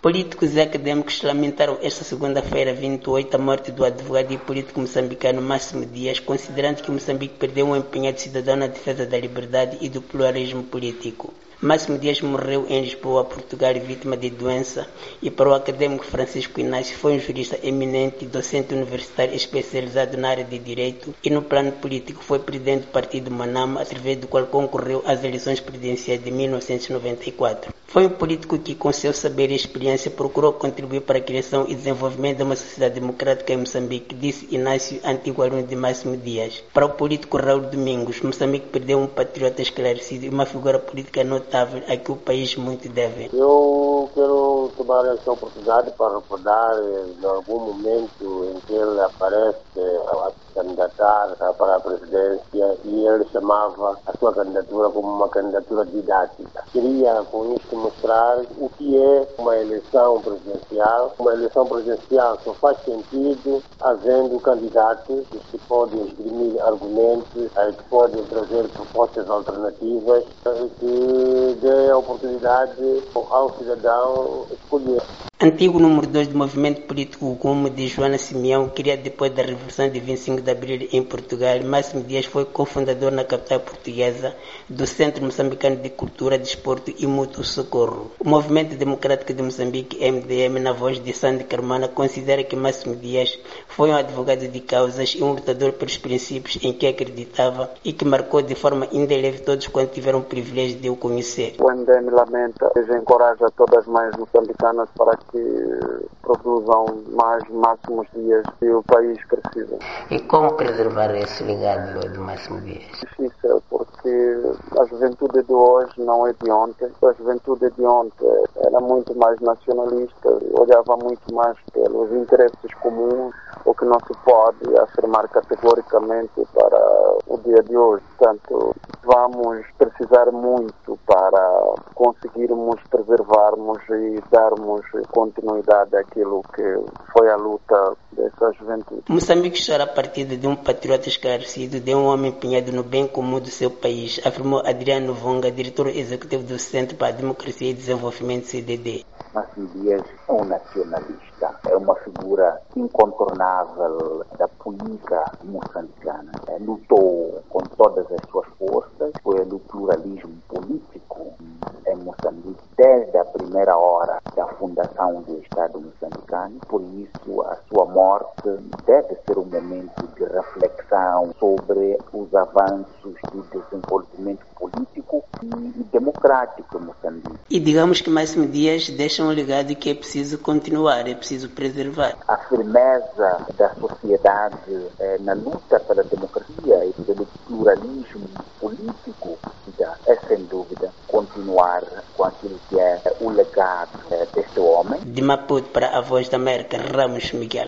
Políticos e acadêmicos lamentaram esta segunda-feira, 28, a morte do advogado e político moçambicano Máximo Dias, considerando que Moçambique perdeu um empenhado cidadão na defesa da liberdade e do pluralismo político. Máximo Dias morreu em Lisboa, Portugal, vítima de doença, e para o acadêmico Francisco Inácio foi um jurista eminente, docente universitário especializado na área de direito e no plano político foi presidente do partido Manama, através do qual concorreu às eleições presidenciais de 1994. Foi um político que, com seu saber e experiência, procurou contribuir para a criação e desenvolvimento de uma sociedade democrática em Moçambique, disse Inácio, antigo aluno de Máximo Dias. Para o político Raul Domingos, Moçambique perdeu um patriota esclarecido e uma figura política notável a que o país muito deve. Eu quero tomar esta oportunidade para recordar, em algum momento em que ele aparece a candidatar para a presidência e ele chamava a sua candidatura como uma candidatura didática. Queria com isto mostrar o que é uma eleição presidencial. Uma eleição presidencial só faz sentido havendo candidatos que podem esgrimir argumentos, que podem trazer propostas alternativas, que dê a oportunidade ao cidadão escolher. Antigo número 2 do movimento político Gumo de Joana Simeão, criado depois da Revolução de 25 de Abril em Portugal, Máximo Dias foi cofundador na capital portuguesa do Centro Moçambicano de Cultura, Desporto e Mútuo Socorro. O Movimento Democrático de Moçambique, MDM, na voz de Sandy Carmana, considera que Máximo Dias foi um advogado de causas e um lutador pelos princípios em que acreditava e que marcou de forma indelével todos quantos tiveram o privilégio de o conhecer. O MDM lamenta e encoraja todas as mães moçambicanas para que produzam mais máximos dias que o país precisa. E como preservar esse legado de Máximo Dias? Difícil, porque a juventude de hoje não é de ontem. A juventude de ontem era muito mais nacionalista, olhava muito mais pelos interesses comuns, o que não se pode afirmar categoricamente para o dia de hoje. Portanto, vamos precisar muito para conseguirmos preservarmos e darmos continuidade àquilo que foi a luta dessa juventude. Moçambique chora a partida de um patriota esclarecido, de um homem empenhado no bem comum do seu país, afirmou Adriano Vonga, diretor executivo do Centro para a Democracia e Desenvolvimento CDD. Máximo Dias é um nacionalista, é uma figura incontornável da política moçambicana. Lutou com todas as suas forças pelo pluralismo político em Moçambique desde a primeira hora da fundação do Estado moçambicano. Por isso, a sua morte deve ser um momento de reflexão sobre os avanços do desenvolvimento político e democrático em Moçambique. E digamos que Máximo Dias deixa um legado que é preciso continuar, é preciso preservar. A firmeza da sociedade eh, na luta pela democracia pelo pluralismo político é sem dúvida continuar com aquilo que é o legado eh, deste homem. De Maputo para a Voz da América, Ramos Miguel.